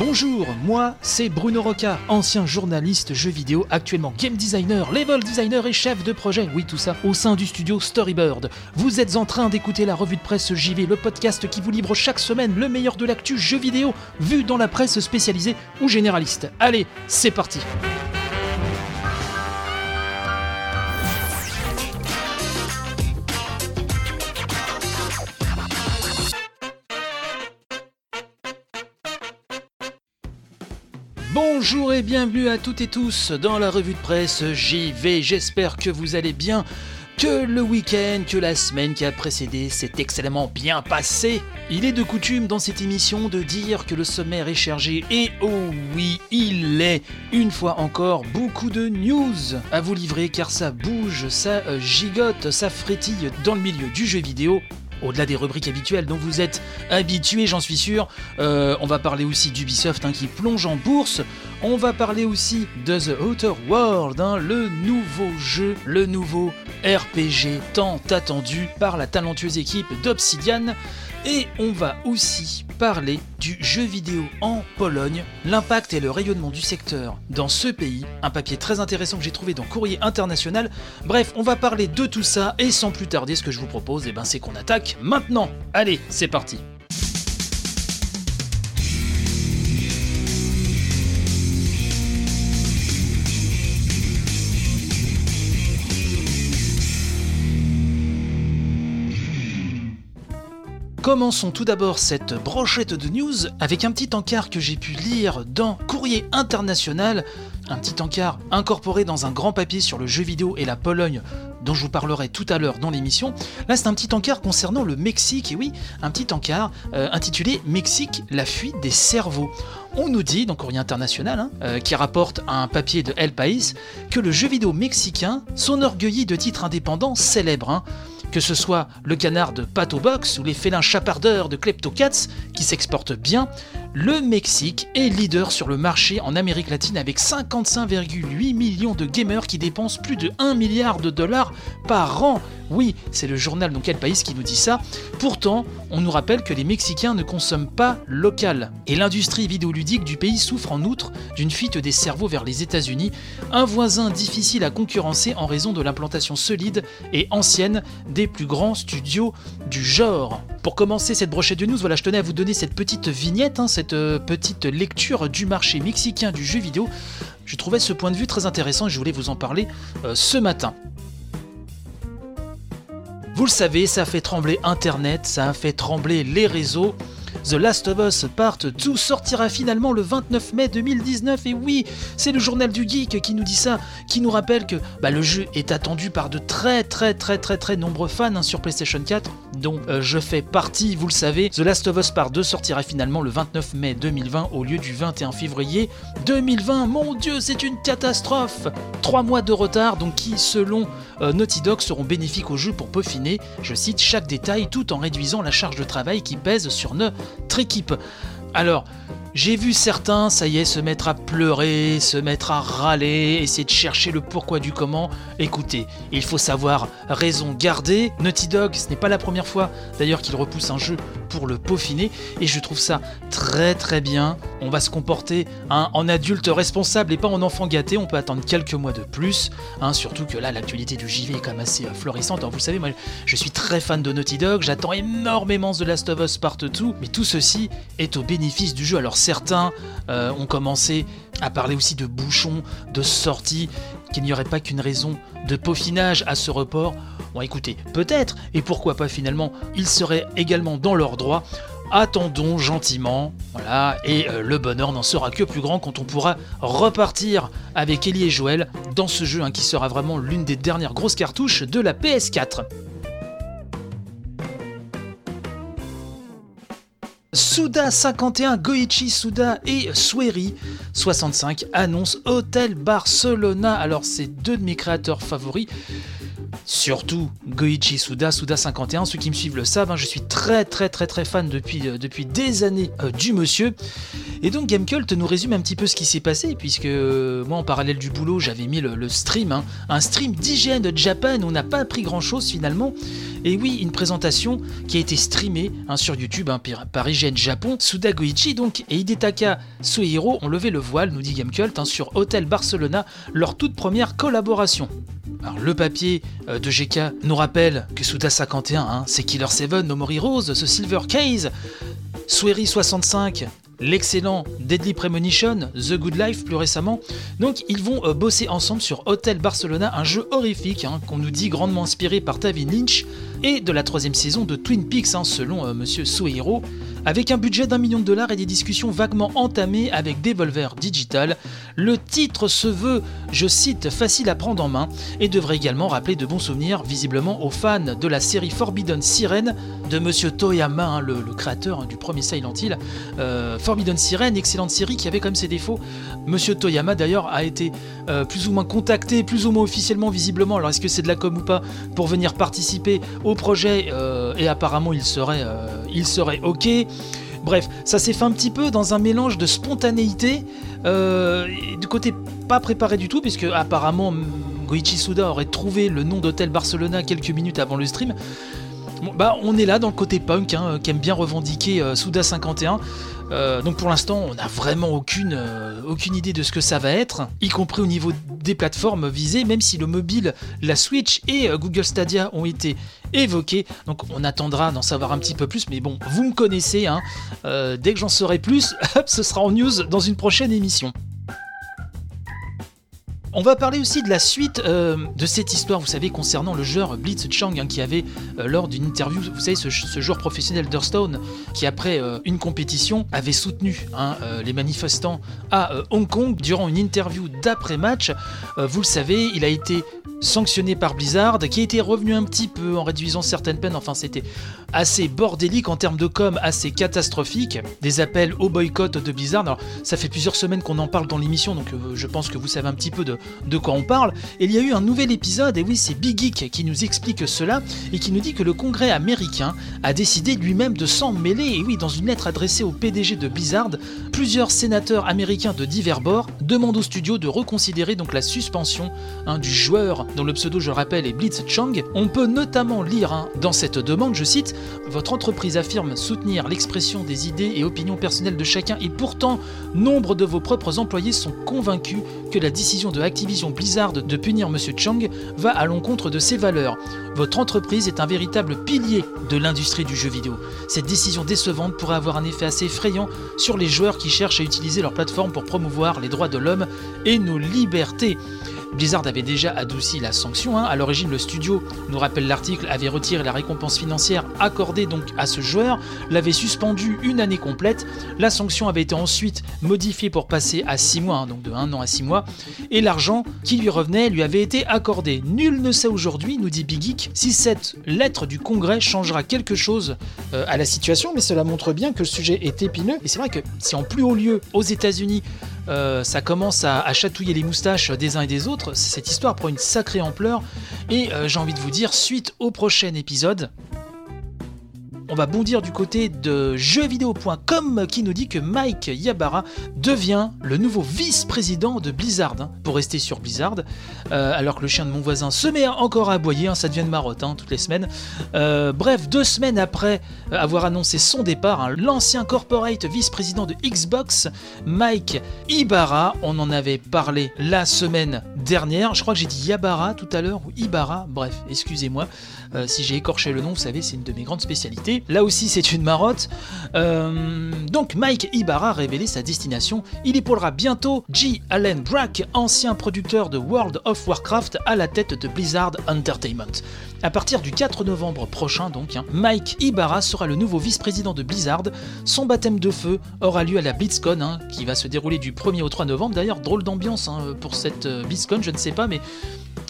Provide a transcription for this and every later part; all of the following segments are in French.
Bonjour, moi c'est Bruno Roca, ancien journaliste jeux vidéo, actuellement game designer, level designer et chef de projet, oui tout ça, au sein du studio Storybird. Vous êtes en train d'écouter la revue de presse JV, le podcast qui vous livre chaque semaine le meilleur de l'actu jeux vidéo, vu dans la presse spécialisée ou généraliste. Allez, c'est parti Bonjour et bienvenue à toutes et tous dans la revue de presse JV. J'espère que vous allez bien, que le week-end, que la semaine qui a précédé s'est excellemment bien passé. Il est de coutume dans cette émission de dire que le sommaire est chargé et oh oui, il est une fois encore beaucoup de news à vous livrer car ça bouge, ça euh, gigote, ça frétille dans le milieu du jeu vidéo au-delà des rubriques habituelles dont vous êtes habitués, j'en suis sûr. Euh, on va parler aussi d'Ubisoft hein, qui plonge en bourse. On va parler aussi de The Outer World, hein, le nouveau jeu, le nouveau RPG tant attendu par la talentueuse équipe d'Obsidian. Et on va aussi parler du jeu vidéo en Pologne, l'impact et le rayonnement du secteur dans ce pays, un papier très intéressant que j'ai trouvé dans Courrier International. Bref, on va parler de tout ça et sans plus tarder, ce que je vous propose, eh ben, c'est qu'on attaque maintenant. Allez, c'est parti. Commençons tout d'abord cette brochette de news avec un petit encart que j'ai pu lire dans Courrier International, un petit encart incorporé dans un grand papier sur le jeu vidéo et la Pologne dont je vous parlerai tout à l'heure dans l'émission. Là, c'est un petit encart concernant le Mexique, et oui, un petit encart euh, intitulé Mexique, la fuite des cerveaux. On nous dit, dans Courrier International, hein, euh, qui rapporte un papier de El País, que le jeu vidéo mexicain s'enorgueillit de titres indépendants célèbres. Hein. Que ce soit le canard de Pato Box ou les félins chapardeurs de Kleptocats qui s'exportent bien, le Mexique est leader sur le marché en Amérique latine avec 55,8 millions de gamers qui dépensent plus de 1 milliard de dollars par an. Oui, c'est le journal dans quel pays qui nous dit ça. Pourtant, on nous rappelle que les Mexicains ne consomment pas local. Et l'industrie vidéoludique du pays souffre en outre d'une fuite des cerveaux vers les États-Unis, un voisin difficile à concurrencer en raison de l'implantation solide et ancienne des plus grands studios du genre. Pour commencer cette brochette de news, voilà, je tenais à vous donner cette petite vignette, hein, cette euh, petite lecture du marché mexicain du jeu vidéo. Je trouvais ce point de vue très intéressant et je voulais vous en parler euh, ce matin. Vous le savez, ça a fait trembler Internet, ça a fait trembler les réseaux. The Last of Us Part 2 sortira finalement le 29 mai 2019 et oui, c'est le journal du geek qui nous dit ça, qui nous rappelle que bah, le jeu est attendu par de très très très très très nombreux fans hein, sur PlayStation 4, dont euh, je fais partie, vous le savez. The Last of Us Part 2 sortira finalement le 29 mai 2020 au lieu du 21 février 2020. Mon dieu, c'est une catastrophe Trois mois de retard, donc qui selon euh, Naughty Dog seront bénéfiques au jeu pour peaufiner, je cite, chaque détail tout en réduisant la charge de travail qui pèse sur notre équipe. Alors, j'ai vu certains, ça y est, se mettre à pleurer, se mettre à râler, essayer de chercher le pourquoi du comment. Écoutez, il faut savoir raison garder. Naughty Dog, ce n'est pas la première fois d'ailleurs qu'il repousse un jeu pour le peaufiner, et je trouve ça très très bien. On va se comporter hein, en adulte responsable et pas en enfant gâté. On peut attendre quelques mois de plus, hein, surtout que là l'actualité du JV est quand même assez euh, florissante. Alors vous savez, moi je suis très fan de Naughty Dog, j'attends énormément The Last of Us Part 2, mais tout ceci est au bénéfice du jeu. Alors certains euh, ont commencé à parler aussi de bouchons, de sorties, qu'il n'y aurait pas qu'une raison de peaufinage à ce report. Bon écoutez, peut-être, et pourquoi pas finalement, ils seraient également dans leur droit. Attendons gentiment, voilà, et euh, le bonheur n'en sera que plus grand quand on pourra repartir avec Ellie et Joël dans ce jeu hein, qui sera vraiment l'une des dernières grosses cartouches de la PS4. Suda 51, Goichi Suda et Sueri 65 annoncent Hotel Barcelona. Alors c'est deux de mes créateurs favoris. surtout Goichi Suda, Suda 51. Ceux qui me suivent le savent, hein, je suis très très très très fan depuis, euh, depuis des années euh, du monsieur. Et donc Gamecult nous résume un petit peu ce qui s'est passé, puisque euh, moi en parallèle du boulot, j'avais mis le, stream, hein, un stream d'hygiène de Japan, on n'a pas appris grand chose finalement. Et oui, une présentation qui a été streamée hein, sur YouTube par IGN Japon. Suda Goichi donc et Hidetaka Suehiro ont levé le voile, nous dit Gamecult, sur Hotel Barcelona, leur toute première collaboration. Alors, le papier euh, de GK nous rappelle que Suda 51, hein, c'est Killer 7, No More Heroes, ce Silver Case, Swery 65, l'excellent Deadly Premonition, The Good Life plus récemment. Donc ils vont euh, bosser ensemble sur Hotel Barcelona, un jeu horrifique hein, qu'on nous dit grandement inspiré par Tavi Lynch et de la troisième saison de Twin Peaks hein, selon euh, Monsieur avec un budget d'un million de dollars et des discussions vaguement entamées avec Devolver Digital, le titre se veut, je cite, facile à prendre en main et devrait également rappeler de bons souvenirs visiblement aux fans de la série Forbidden Siren de Monsieur Toyama, hein, le, créateur hein, du premier Silent Hill. Euh, Forbidden Siren, excellente série qui avait quand même ses défauts. Monsieur Toyama d'ailleurs a été euh, plus ou moins contacté, plus ou moins officiellement visiblement, alors est-ce que c'est de la com ou pas, pour venir participer au projet euh, et apparemment il serait, il serait ok. Bref, ça s'est fait un petit peu dans un mélange de spontanéité, euh, du côté pas préparé du tout, puisque apparemment Goichi Suda aurait trouvé le nom d'hôtel Barcelona quelques minutes avant le stream. Bah, on est là dans le côté punk, hein, qui aime bien revendiquer euh, Suda 51. Euh, donc pour l'instant, on n'a vraiment aucune, euh, aucune idée de ce que ça va être, y compris au niveau des plateformes visées, même si le mobile, la Switch et Google Stadia ont été évoqués. Donc on attendra d'en savoir un petit peu plus, mais bon, vous me connaissez, hein, dès que j'en saurai plus, ce sera en news dans une prochaine émission. On va parler aussi de la suite euh, de cette histoire, vous savez, concernant le joueur Blitz Chang, hein, qui avait, euh, lors d'une interview, vous savez, ce, joueur professionnel d'Hearthstone, qui après euh, une compétition avait soutenu hein, les manifestants à Hong Kong durant une interview d'après-match. vous le savez, il a été sanctionné par Blizzard, qui a été revenu un petit peu en réduisant certaines peines. Enfin, c'était assez bordélique en termes de com, assez catastrophique. Des appels au boycott de Blizzard. Alors, ça fait plusieurs semaines qu'on en parle dans l'émission, donc je pense que vous savez un petit peu de, de quoi on parle. Il y a eu un nouvel épisode, et oui, c'est Big Geek qui nous explique cela, et qui nous dit que le Congrès américain a décidé lui-même de s'en mêler. Et oui, dans une lettre adressée au PDG de Blizzard, plusieurs sénateurs américains de divers bords demandent au studio de reconsidérer donc la suspension hein, du joueur dont le pseudo, je rappelle, est Blitz Chang. On peut notamment lire hein, dans cette demande, je cite, Votre entreprise affirme soutenir l'expression des idées et opinions personnelles de chacun, et pourtant, nombre de vos propres employés sont convaincus que la décision de Activision Blizzard de punir M. Chang va à l'encontre de ses valeurs. Votre entreprise est un véritable pilier de l'industrie du jeu vidéo. Cette décision décevante pourrait avoir un effet assez effrayant sur les joueurs qui cherchent à utiliser leur plateforme pour promouvoir les droits de l'homme et nos libertés. Blizzard avait déjà adouci la sanction. Hein. À l'origine, le studio, nous rappelle l'article, avait retiré la récompense financière accordée donc à ce joueur, l'avait suspendu une année complète. La sanction avait été ensuite modifiée pour passer à 6 mois, hein, donc de 1 an à 6 mois, et qui lui revenait lui avait été accordé. Nul ne sait aujourd'hui, nous dit Big Geek, si cette lettre du Congrès changera quelque chose euh, à la situation, mais cela montre bien que le sujet est épineux. Et c'est vrai que si en plus haut lieu, aux États-Unis, euh, ça commence à, chatouiller les moustaches des uns et des autres. Cette histoire prend une sacrée ampleur. Et euh, j'ai envie de vous dire, suite au prochain épisode, on va bondir du côté de jeuxvideo.com qui nous dit que Mike Yabara devient le nouveau vice-président de Blizzard, hein, pour rester sur Blizzard, euh, alors que le chien de mon voisin se met encore à aboyer, hein, ça devient de marotte hein, toutes les semaines. Euh, bref, deux semaines après avoir annoncé son départ, l'ancien corporate vice-président de Xbox, Mike Ibarra, on en avait parlé la semaine dernière, je crois que j'ai dit Yabara tout à l'heure, ou Ibarra, bref, excusez-moi. Euh, si j'ai écorché le nom, vous savez, c'est une de mes grandes spécialités. Là aussi, c'est une marotte. Euh, donc, Mike Ibarra a révélé sa destination. Il épaulera bientôt G. Allen Brack, ancien producteur de World of Warcraft, à la tête de Blizzard Entertainment. À partir du 4 novembre prochain, donc, hein, Mike Ibarra sera le nouveau vice-président de Blizzard. Son baptême de feu aura lieu à la BlitzCon, hein, qui va se dérouler du 1er au 3 novembre. D'ailleurs, drôle d'ambiance hein, pour cette euh, BlitzCon, je ne sais pas, mais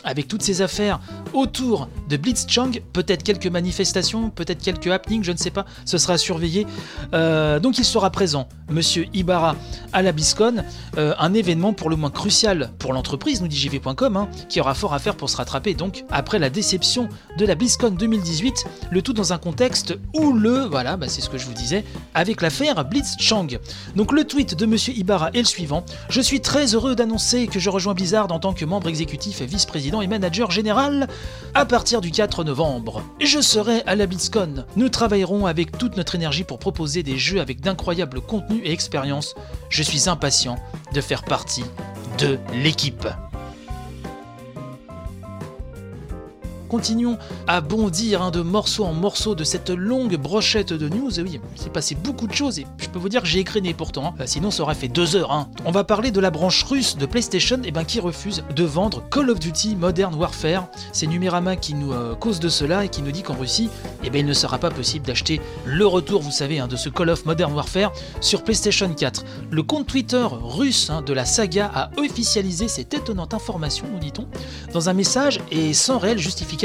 avec toutes ces affaires autour de Blitzchung, peut-être quelques manifestations, peut-être quelques happenings, je ne sais pas, ce sera surveillé. Euh, donc il sera présent, Monsieur Ibarra à la BlizzCon, euh, un événement pour le moins crucial pour l'entreprise, nous dit JV.com, hein, qui aura fort à faire pour se rattraper donc après la déception de la BlizzCon 2018, le tout dans un contexte où le, voilà, bah, c'est ce que je vous disais, avec l'affaire Blitzchung. Donc le tweet de Monsieur Ibarra est le suivant, je suis très heureux d'annoncer que je rejoins Blizzard en tant que membre exécutif et vice-président et manager général à partir du 4 novembre. Je serai à la BlizzCon. Nous travaillerons avec toute notre énergie pour proposer des jeux avec d'incroyables contenus et expériences. Je suis impatient de faire partie de l'équipe. Continuons à bondir hein, de morceau en morceau de cette longue brochette de news. Oui, il s'est passé beaucoup de choses et je peux vous dire que j'ai écréné pourtant. Hein. Euh, sinon, ça aurait fait deux heures. Hein. On va parler de la branche russe de PlayStation eh ben, qui refuse de vendre Call of Duty Modern Warfare. C'est Numérama qui nous euh, cause de cela et qui nous dit qu'en Russie, eh ben, il ne sera pas possible d'acheter le retour, vous savez, de ce Call of Modern Warfare sur PlayStation 4. Le compte Twitter russe de la saga a officialisé cette étonnante information, nous dit-on, dans un message et sans réelle justification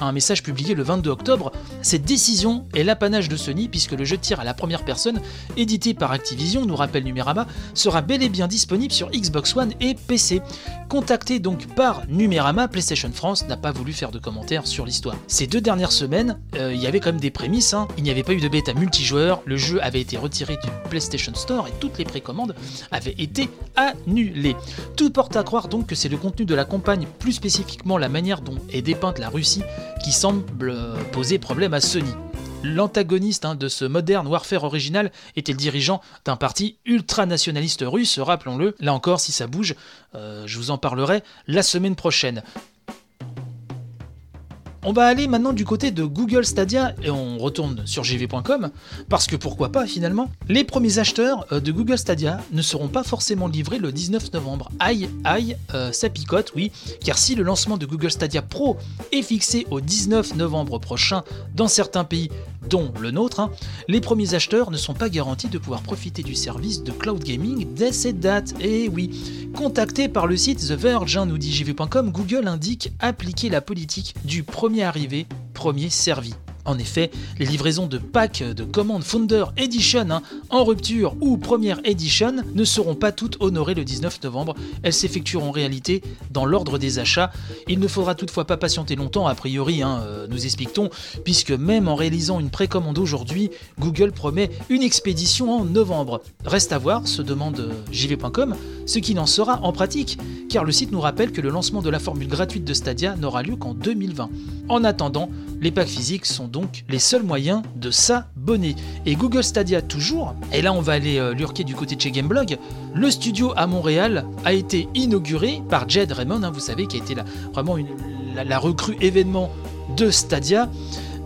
un message publié le 22 octobre, cette décision est l'apanage de Sony puisque le jeu de tir à la première personne, édité par Activision, nous rappelle Numérama, sera bel et bien disponible sur Xbox One et PC. Contacté donc par Numérama, PlayStation France n'a pas voulu faire de commentaires sur l'histoire. Ces deux dernières semaines, euh, il y avait quand même des prémices, hein. il n'y avait pas eu de bêta multijoueur, le jeu avait été retiré du PlayStation Store et toutes les précommandes avaient été annulées. Tout porte à croire donc que c'est le contenu de la campagne, plus spécifiquement la manière dont est dépeinte la Russie qui semble poser problème à Sony. L'antagoniste hein, de ce moderne warfare original était le dirigeant d'un parti ultranationaliste russe, rappelons-le. Là encore, si ça bouge, euh, je vous en parlerai la semaine prochaine. On va aller maintenant du côté de Google Stadia et on retourne sur gv.com parce que pourquoi pas finalement. Les premiers acheteurs euh, de Google Stadia ne seront pas forcément livrés le 19 novembre. Aïe aïe, euh, ça picote, oui, car si le lancement de Google Stadia Pro est fixé au 19 novembre prochain dans certains pays, dont le nôtre, hein, les premiers acheteurs ne sont pas garantis de pouvoir profiter du service de cloud gaming dès cette date. Et oui, contacté par le site The Verge, hein, nous dit gv.com, Google indique appliquer la politique du premier arrivé, premier servi. En effet, les livraisons de packs de commandes Founder Edition hein, en rupture ou première edition ne seront pas toutes honorées le 19 novembre. Elles s'effectueront en réalité dans l'ordre des achats. Il ne faudra toutefois pas patienter longtemps, a priori, hein, euh, nous explique-t-on, puisque même en réalisant une précommande aujourd'hui, Google promet une expédition en novembre. Reste à voir, se demande euh, jv.com, ce qu'il en sera en pratique, car le site nous rappelle que le lancement de la formule gratuite de Stadia n'aura lieu qu'en 2020. En attendant, les packs physiques sont donc les seuls moyens de s'abonner. Et Google Stadia toujours, et là on va aller euh, lurker du côté de chez Gameblog, le studio à Montréal a été inauguré par Jed Raymond, hein, vous savez, qui a été vraiment la recrue événement de Stadia.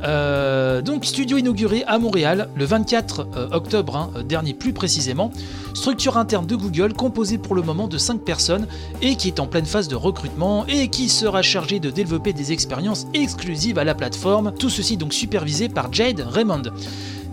Euh, donc studio inauguré à Montréal le 24 euh, octobre hein, euh, dernier plus précisément. Structure interne de Google composée pour le moment de 5 personnes et qui est en pleine phase de recrutement et qui sera chargée de développer des expériences exclusives à la plateforme. Tout ceci donc supervisé par Jade Raymond.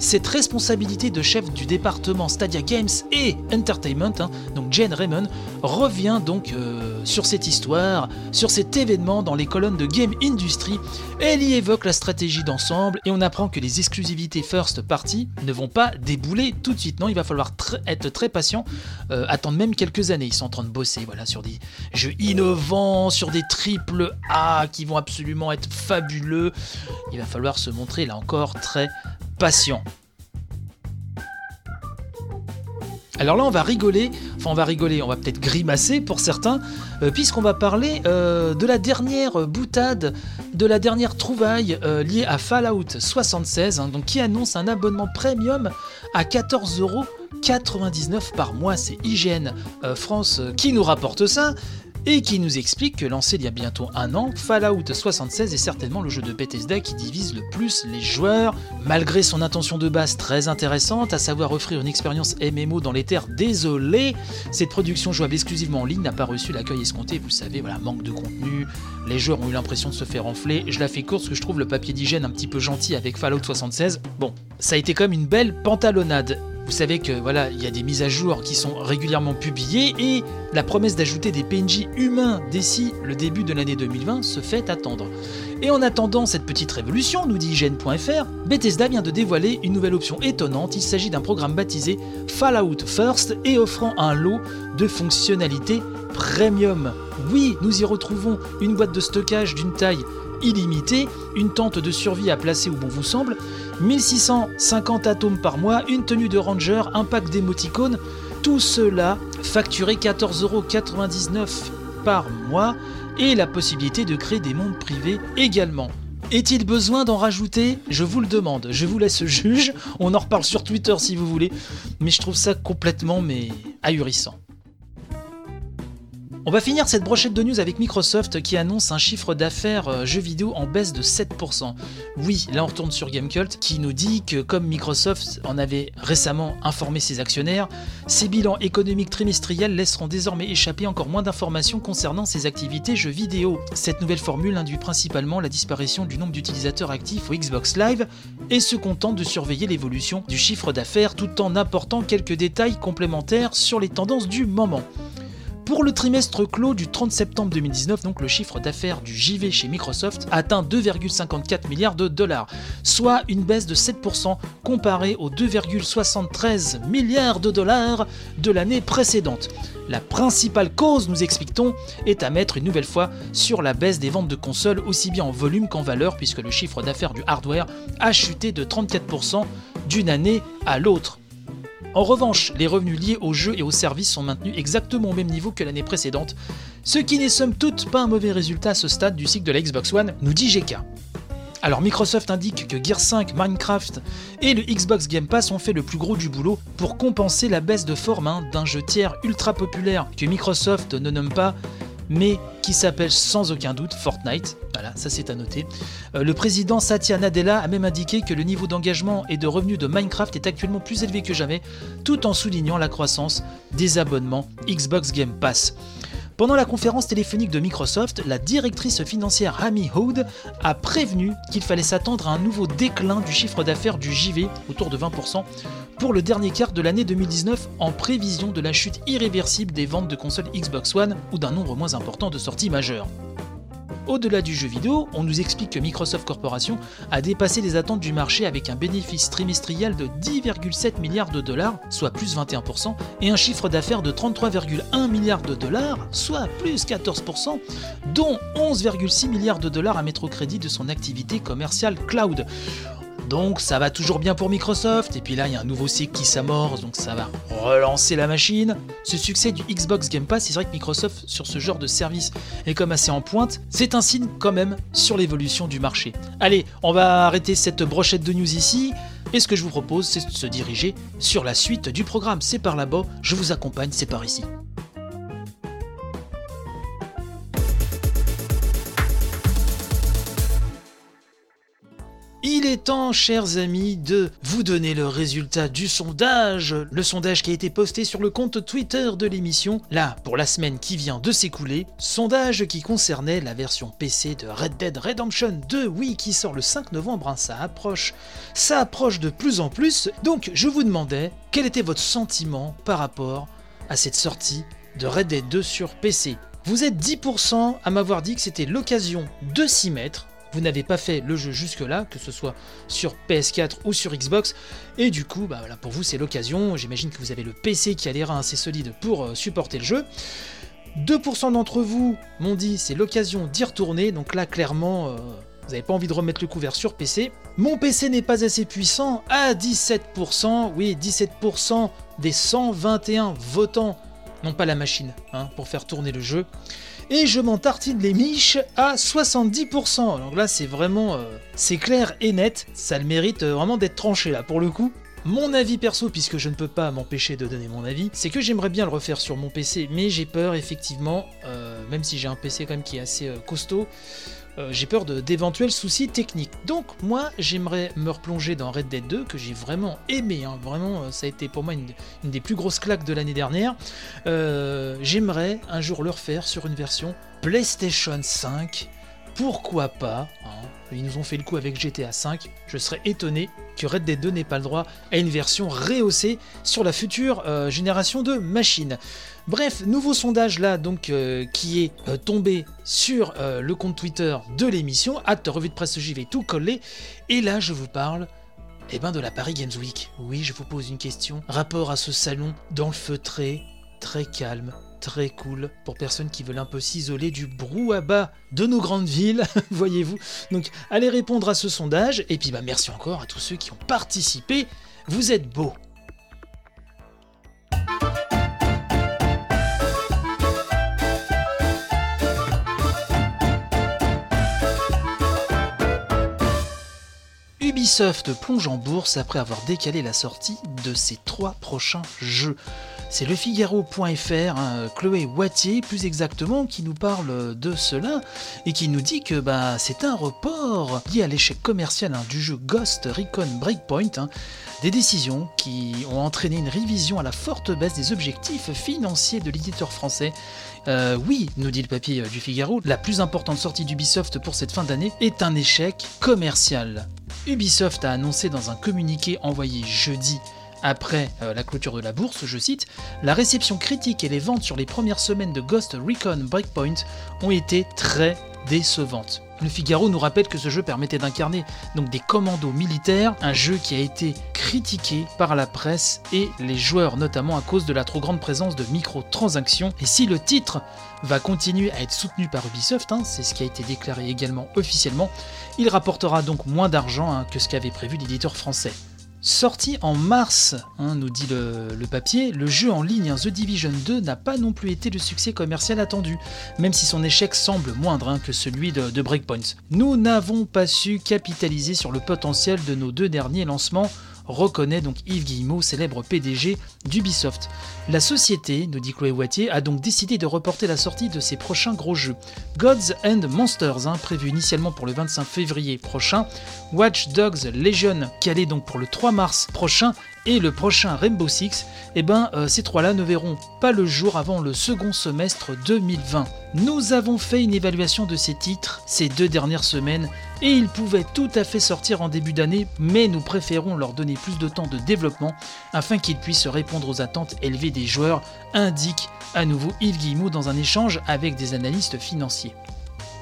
Cette responsabilité de chef du département Stadia Games et Entertainment, hein, donc Jane Raymond, revient donc euh, sur cette histoire, sur cet événement dans les colonnes de Game Industry. Elle y évoque la stratégie d'ensemble et on apprend que les exclusivités first party ne vont pas débouler tout de suite. Non, il va falloir être très patient, euh, attendre même quelques années. Ils sont en train de bosser voilà, sur des jeux innovants, sur des triple A qui vont absolument être fabuleux. Il va falloir se montrer là encore très patient. Alors là, on va rigoler, enfin on va rigoler, on va peut-être grimacer pour certains, euh, puisqu'on va parler euh, de la dernière boutade, de la dernière trouvaille euh, liée à Fallout 76, hein, qui annonce un abonnement premium à 14,99€ par mois. C'est IGN France qui nous rapporte ça et qui nous explique que lancé il y a bientôt un an, Fallout 76 est certainement le jeu de Bethesda qui divise le plus les joueurs, malgré son intention de base très intéressante, à savoir offrir une expérience MMO dans les terres désolées. Cette production jouable exclusivement en ligne n'a pas reçu l'accueil escompté, vous savez, voilà, manque de contenu, les joueurs ont eu l'impression de se faire enfler, je la fais courte parce que je trouve le papier d'hygiène un petit peu gentil avec Fallout 76. Bon, ça a été comme une belle pantalonnade. Vous savez que voilà, il y a des mises à jour qui sont régulièrement publiées et la promesse d'ajouter des PNJ humains d'ici le début de l'année 2020 se fait attendre. Et en attendant cette petite révolution, nous dit IGN.fr, Bethesda vient de dévoiler une nouvelle option étonnante. Il s'agit d'un programme baptisé Fallout First et offrant un lot de fonctionnalités premium. Oui, nous y retrouvons une boîte de stockage d'une taille illimitée, une tente de survie à placer où bon vous semble, 1650 atomes par mois, une tenue de ranger, un pack d'émoticônes, tout cela facturé 14,99€ par mois et la possibilité de créer des mondes privés également. Est-il besoin d'en rajouter? Je vous le demande, je vous laisse juge, on en reparle sur Twitter si vous voulez, mais je trouve ça complètement mais ahurissant. On va finir cette brochette de news avec Microsoft qui annonce un chiffre d'affaires euh, jeux vidéo en baisse de 7%. Oui, là on retourne sur Gamecult qui nous dit que comme Microsoft en avait récemment informé ses actionnaires, ses bilans économiques trimestriels laisseront désormais échapper encore moins d'informations concernant ses activités jeux vidéo. Cette nouvelle formule induit principalement la disparition du nombre d'utilisateurs actifs au Xbox Live et se contente de surveiller l'évolution du chiffre d'affaires tout en apportant quelques détails complémentaires sur les tendances du moment. Pour le trimestre clos du 30 septembre 2019, donc le chiffre d'affaires du JV chez Microsoft atteint 2,54 milliards de dollars, soit une baisse de 7% comparé aux 2,73 milliards de dollars de l'année précédente. La principale cause, nous expliquons, est à mettre une nouvelle fois sur la baisse des ventes de consoles aussi bien en volume qu'en valeur puisque le chiffre d'affaires du hardware a chuté de 34% d'une année à l'autre. En revanche, les revenus liés aux jeux et aux services sont maintenus exactement au même niveau que l'année précédente, ce qui n'est somme toute pas un mauvais résultat à ce stade du cycle de la Xbox One, nous dit GK. Alors Microsoft indique que Gear 5, Minecraft et le Xbox Game Pass ont fait le plus gros du boulot pour compenser la baisse de forme hein, d'un jeu tiers ultra populaire que Microsoft ne nomme pas mais qui s'appelle sans aucun doute Fortnite. Voilà, ça c'est à noter. Euh, le président Satya Nadella a même indiqué que le niveau d'engagement et de revenus de Minecraft est actuellement plus élevé que jamais, tout en soulignant la croissance des abonnements Xbox Game Pass. Pendant la conférence téléphonique de Microsoft, la directrice financière Amy Hood a prévenu qu'il fallait s'attendre à un nouveau déclin du chiffre d'affaires du JV, autour de 20%, pour le dernier quart de l'année 2019 en prévision de la chute irréversible des ventes de consoles Xbox One ou d'un nombre moins important de sorties majeures. Au-delà du jeu vidéo, on nous explique que Microsoft Corporation a dépassé les attentes du marché avec un bénéfice trimestriel de 10,7 milliards de dollars, soit plus 21%, et un chiffre d'affaires de 33,1 milliards de dollars, soit plus 14%, dont 11,6 milliards de dollars à mettre au crédit de son activité commerciale cloud. Donc ça va toujours bien pour Microsoft, et puis là il y a un nouveau cycle qui s'amorce, donc ça va relancer la machine. Ce succès du Xbox Game Pass, c'est vrai que Microsoft sur ce genre de service est comme assez en pointe, c'est un signe quand même sur l'évolution du marché. Allez, on va arrêter cette brochette de news ici, et ce que je vous propose c'est de se diriger sur la suite du programme. C'est par là-bas, je vous accompagne, c'est par ici. Est temps, chers amis, de vous donner le résultat du sondage. Le sondage qui a été posté sur le compte Twitter de l'émission, là, pour la semaine qui vient de s'écouler. Sondage qui concernait la version PC de Red Dead Redemption 2, oui, qui sort le 5 novembre, hein, ça approche. Ça approche de plus en plus. Donc, je vous demandais quel était votre sentiment par rapport à cette sortie de Red Dead 2 sur PC. Vous êtes 10% à m'avoir dit que c'était l'occasion de s'y mettre vous n'avez pas fait le jeu jusque-là, que ce soit sur PS4 ou sur Xbox, et du coup, bah pour vous c'est l'occasion, j'imagine que vous avez le PC qui a les reins assez solides pour euh, supporter le jeu. 2% d'entre vous m'ont dit c'est l'occasion d'y retourner, donc là clairement... Euh, vous n'avez pas envie de remettre le couvert sur PC. Mon PC n'est pas assez puissant à 17%. Oui, 17% des 121 votants n'ont pas la machine hein, pour faire tourner le jeu et je m'en tartine les miches à 70%. Alors là, c'est vraiment, euh, c'est clair et net, ça le mérite euh, vraiment d'être tranché là pour le coup. Mon avis perso, puisque je ne peux pas m'empêcher de donner mon avis, c'est que j'aimerais bien le refaire sur mon PC, mais j'ai peur effectivement, euh, même si j'ai un PC quand même qui est assez costaud, euh, j'ai peur d'éventuels soucis techniques. Donc moi j'aimerais me replonger dans Red Dead 2 que j'ai vraiment aimé, hein. vraiment euh, ça a été pour moi une, des plus grosses claques de l'année dernière. Euh, j'aimerais un jour le refaire sur une version PlayStation 5 pourquoi pas hein, Ils nous ont fait le coup avec GTA V. Je serais étonné que Red Dead 2 n'ait pas le droit à une version rehaussée sur la future génération de machines. Bref, nouveau sondage là donc euh, qui est euh, tombé sur le compte Twitter de l'émission, hâte revue de presse j'y vais tout coller. Et là je vous parle eh ben de la Paris Games Week. Oui, je vous pose une question. Rapport à ce salon dans le feutré, très calme, très cool pour personnes qui veulent un peu s'isoler du brouhaha de nos grandes villes, voyez-vous. Donc allez répondre à ce sondage et puis bah merci encore à tous ceux qui ont participé. Vous êtes beaux. Ubisoft plonge en bourse après avoir décalé la sortie de ses trois prochains jeux. C'est le Figaro.fr, hein, Chloé Wattier plus exactement, qui nous parle de cela et qui nous dit que bah, c'est un report lié à l'échec commercial hein, du jeu Ghost Recon Breakpoint. Hein. des décisions qui ont entraîné une révision à la forte baisse des objectifs financiers de l'éditeur français. Euh, oui, nous dit le papier du Figaro, la plus importante sortie d'Ubisoft pour cette fin d'année est un échec commercial. Ubisoft a annoncé dans un communiqué envoyé jeudi après euh, la clôture de la bourse, je cite, La réception critique et les ventes sur les premières semaines de Ghost Recon Breakpoint ont été très décevantes. Le Figaro nous rappelle que ce jeu permettait d'incarner donc des commandos militaires, un jeu qui a été critiqué par la presse et les joueurs, notamment à cause de la trop grande présence de microtransactions. Et si le titre va continuer à être soutenu par Ubisoft, hein, c'est ce qui a été déclaré également officiellement, il rapportera donc moins d'argent hein, que ce qu'avait prévu l'éditeur français. Sorti en mars, hein, nous dit le, papier, le jeu en ligne The Division 2 n'a pas non plus été le succès commercial attendu, même si son échec semble moindre hein, que celui de, de Breakpoint. Nous n'avons pas su capitaliser sur le potentiel de nos deux derniers lancements reconnaît donc Yves Guillemot, célèbre PDG d'Ubisoft. La société, nous dit Chloé Wattier, a donc décidé de reporter la sortie de ses prochains gros jeux. Gods and Monsters, hein, prévu initialement pour le 25 février prochain, Watch Dogs Legion, calé donc pour le 3 mars prochain, et le prochain Rainbow Six, eh ben, euh, ces trois-là ne verront pas le jour avant le second semestre 2020. Nous avons fait une évaluation de ces titres ces deux dernières semaines et ils pouvaient tout à fait sortir en début d'année, mais nous préférons leur donner plus de temps de développement afin qu'ils puissent répondre aux attentes élevées des joueurs, indique à nouveau Yves Guillemot dans un échange avec des analystes financiers.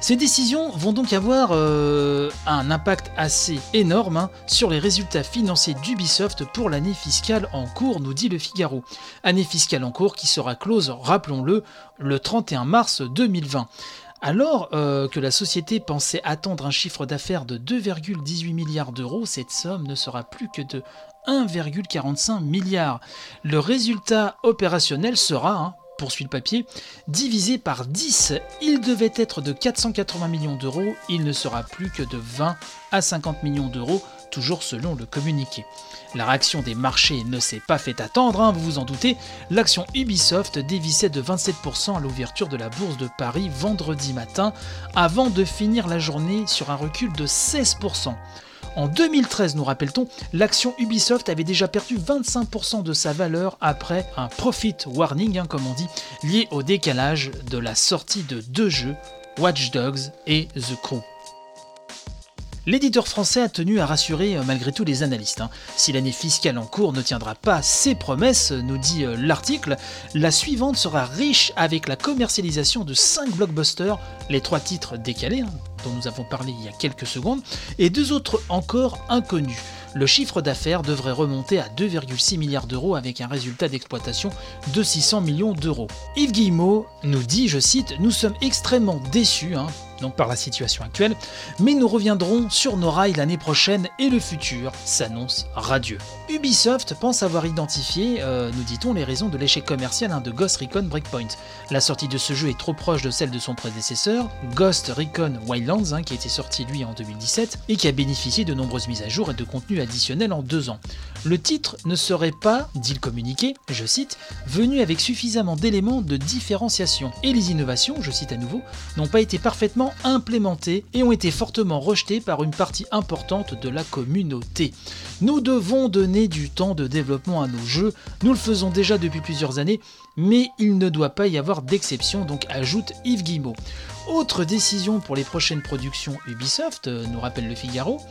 Ces décisions vont donc avoir euh, un impact assez énorme hein, sur les résultats financiers d'Ubisoft pour l'année fiscale en cours, nous dit le Figaro. Année fiscale en cours qui sera close, rappelons-le, le 31 mars 2020. Alors euh, que la société pensait attendre un chiffre d'affaires de 2,18 milliards d'euros, cette somme ne sera plus que de 1,45 milliard. Le résultat opérationnel sera, hein, poursuit le papier, divisé par 10. Il devait être de 480 millions d'euros, il ne sera plus que de 20 à 50 millions d'euros, toujours selon le communiqué. La réaction des marchés ne s'est pas fait attendre, hein, vous vous en doutez, l'action Ubisoft dévissait de 27% à l'ouverture de la bourse de Paris vendredi matin, avant de finir la journée sur un recul de 16%. En 2013, nous rappelle-t-on, l'action Ubisoft avait déjà perdu 25% de sa valeur après un profit warning, hein, comme on dit, lié au décalage de la sortie de deux jeux, Watch Dogs et The Crew. L'éditeur français a tenu à rassurer euh, malgré tout les analystes. Hein. Si l'année fiscale en cours ne tiendra pas ses promesses, nous dit euh, l'article, la suivante sera riche avec la commercialisation de 5 blockbusters, les trois titres décalés, hein, dont nous avons parlé il y a quelques secondes, et deux autres encore inconnus. Le chiffre d'affaires devrait remonter à 2,6 milliards d'euros avec un résultat d'exploitation de 600 millions d'euros. Yves Guillemot nous dit, je cite, Nous sommes extrêmement déçus, hein, donc par la situation actuelle, mais nous reviendrons sur nos rails l'année prochaine et le futur s'annonce radieux. Ubisoft pense avoir identifié, euh, nous dit-on, les raisons de l'échec commercial hein, de Ghost Recon Breakpoint. La sortie de ce jeu est trop proche de celle de son prédécesseur, Ghost Recon Wildlands, hein, qui a été sorti lui en 2017 et qui a bénéficié de nombreuses mises à jour et de contenus additionnels en deux ans. Le titre ne serait pas, dit le communiqué, je cite, venu avec suffisamment d'éléments de différenciation et les innovations, je cite à nouveau, n'ont pas été parfaitement largement implémentés et ont été fortement rejetés par une partie importante de la communauté. Nous devons donner du temps de développement à nos jeux, nous le faisons déjà depuis plusieurs années, mais il ne doit pas y avoir d'exception, donc ajoute Yves Guillemot. Autre décision pour les prochaines productions Ubisoft, euh, nous rappelle le Figaro,